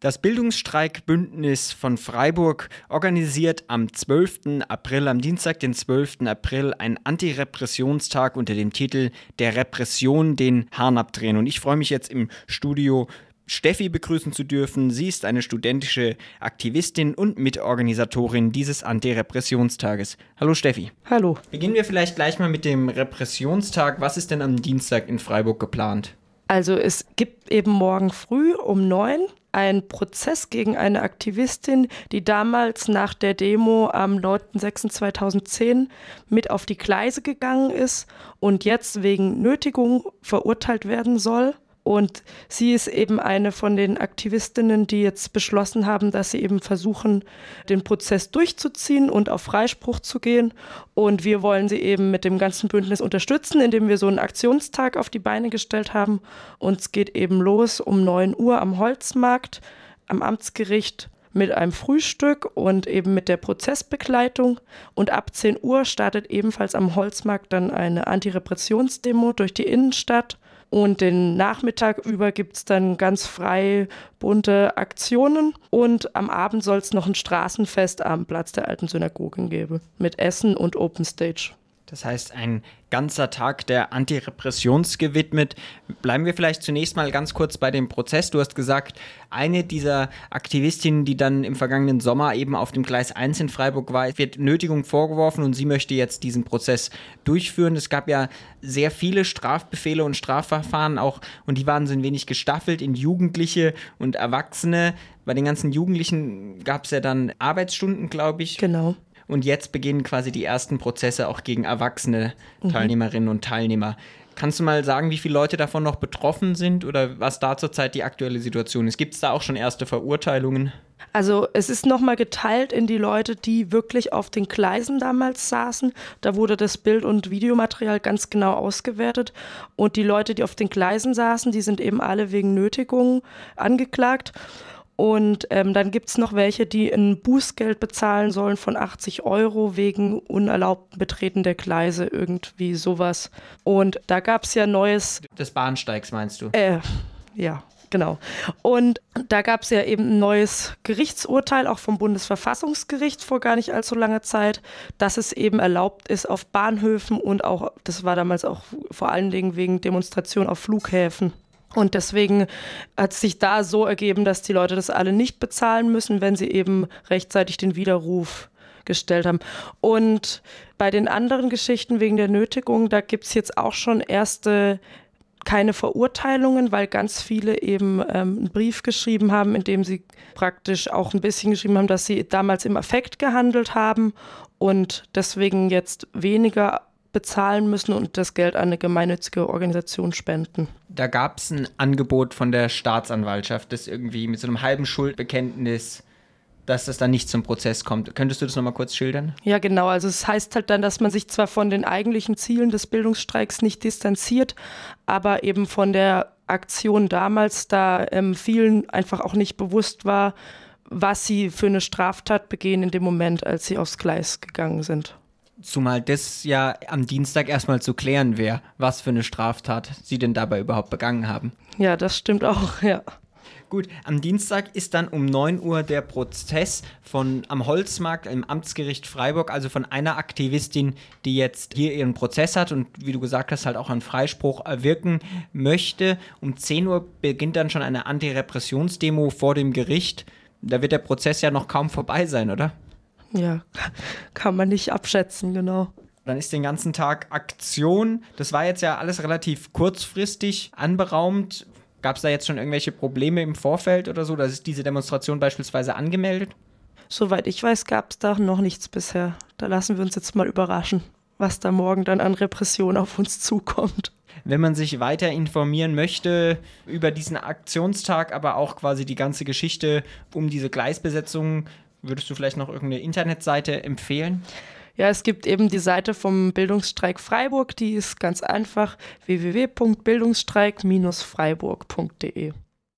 Das Bildungsstreikbündnis von Freiburg organisiert am 12. April, am Dienstag, den 12. April, einen Antirepressionstag unter dem Titel Der Repression den Hahn abdrehen. Und ich freue mich jetzt im Studio Steffi begrüßen zu dürfen. Sie ist eine studentische Aktivistin und Mitorganisatorin dieses Antirepressionstages. Hallo Steffi. Hallo. Beginnen wir vielleicht gleich mal mit dem Repressionstag. Was ist denn am Dienstag in Freiburg geplant? Also es gibt eben morgen früh um neun ein Prozess gegen eine Aktivistin, die damals nach der Demo am 9.06.2010 mit auf die Gleise gegangen ist und jetzt wegen Nötigung verurteilt werden soll. Und sie ist eben eine von den Aktivistinnen, die jetzt beschlossen haben, dass sie eben versuchen, den Prozess durchzuziehen und auf Freispruch zu gehen. Und wir wollen sie eben mit dem ganzen Bündnis unterstützen, indem wir so einen Aktionstag auf die Beine gestellt haben. Und es geht eben los um 9 Uhr am Holzmarkt, am Amtsgericht mit einem Frühstück und eben mit der Prozessbegleitung. Und ab 10 Uhr startet ebenfalls am Holzmarkt dann eine Antirepressionsdemo durch die Innenstadt. Und den Nachmittag über gibt es dann ganz frei bunte Aktionen. Und am Abend soll es noch ein Straßenfest am Platz der alten Synagogen geben mit Essen und Open Stage. Das heißt, ein ganzer Tag der Antirepressions gewidmet. Bleiben wir vielleicht zunächst mal ganz kurz bei dem Prozess. Du hast gesagt, eine dieser Aktivistinnen, die dann im vergangenen Sommer eben auf dem Gleis 1 in Freiburg war, wird Nötigung vorgeworfen und sie möchte jetzt diesen Prozess durchführen. Es gab ja sehr viele Strafbefehle und Strafverfahren auch und die waren so ein wenig gestaffelt in Jugendliche und Erwachsene. Bei den ganzen Jugendlichen gab es ja dann Arbeitsstunden, glaube ich. Genau. Und jetzt beginnen quasi die ersten Prozesse auch gegen erwachsene mhm. Teilnehmerinnen und Teilnehmer. Kannst du mal sagen, wie viele Leute davon noch betroffen sind oder was da zurzeit die aktuelle Situation ist? Gibt es da auch schon erste Verurteilungen? Also es ist nochmal geteilt in die Leute, die wirklich auf den Gleisen damals saßen. Da wurde das Bild- und Videomaterial ganz genau ausgewertet. Und die Leute, die auf den Gleisen saßen, die sind eben alle wegen Nötigung angeklagt. Und ähm, dann gibt es noch welche, die ein Bußgeld bezahlen sollen von 80 Euro wegen unerlaubten Betreten der Gleise, irgendwie sowas. Und da gab es ja neues. Des Bahnsteigs meinst du? Äh, ja. Genau. Und da gab es ja eben ein neues Gerichtsurteil, auch vom Bundesverfassungsgericht vor gar nicht allzu langer Zeit, dass es eben erlaubt ist, auf Bahnhöfen und auch, das war damals auch vor allen Dingen wegen Demonstrationen auf Flughäfen, und deswegen hat es sich da so ergeben, dass die Leute das alle nicht bezahlen müssen, wenn sie eben rechtzeitig den Widerruf gestellt haben. Und bei den anderen Geschichten wegen der Nötigung, da gibt es jetzt auch schon erste keine Verurteilungen, weil ganz viele eben ähm, einen Brief geschrieben haben, in dem sie praktisch auch ein bisschen geschrieben haben, dass sie damals im Affekt gehandelt haben und deswegen jetzt weniger bezahlen müssen und das Geld an eine gemeinnützige Organisation spenden. Da gab es ein Angebot von der Staatsanwaltschaft, das irgendwie mit so einem halben Schuldbekenntnis dass das dann nicht zum Prozess kommt. Könntest du das nochmal kurz schildern? Ja, genau. Also es heißt halt dann, dass man sich zwar von den eigentlichen Zielen des Bildungsstreiks nicht distanziert, aber eben von der Aktion damals, da ähm, vielen einfach auch nicht bewusst war, was sie für eine Straftat begehen in dem Moment, als sie aufs Gleis gegangen sind. Zumal das ja am Dienstag erstmal zu klären wäre, was für eine Straftat sie denn dabei überhaupt begangen haben. Ja, das stimmt auch, ja. Gut, am Dienstag ist dann um 9 Uhr der Prozess von am Holzmarkt im Amtsgericht Freiburg, also von einer Aktivistin, die jetzt hier ihren Prozess hat und wie du gesagt hast, halt auch einen Freispruch erwirken möchte. Um 10 Uhr beginnt dann schon eine Antirepressionsdemo vor dem Gericht. Da wird der Prozess ja noch kaum vorbei sein, oder? Ja, kann man nicht abschätzen, genau. Dann ist den ganzen Tag Aktion. Das war jetzt ja alles relativ kurzfristig anberaumt. Gab es da jetzt schon irgendwelche Probleme im Vorfeld oder so? Da ist diese Demonstration beispielsweise angemeldet? Soweit ich weiß, gab es da noch nichts bisher. Da lassen wir uns jetzt mal überraschen, was da morgen dann an Repression auf uns zukommt. Wenn man sich weiter informieren möchte über diesen Aktionstag, aber auch quasi die ganze Geschichte um diese Gleisbesetzung, Würdest du vielleicht noch irgendeine Internetseite empfehlen? Ja, es gibt eben die Seite vom Bildungsstreik Freiburg, die ist ganz einfach www.bildungsstreik-freiburg.de.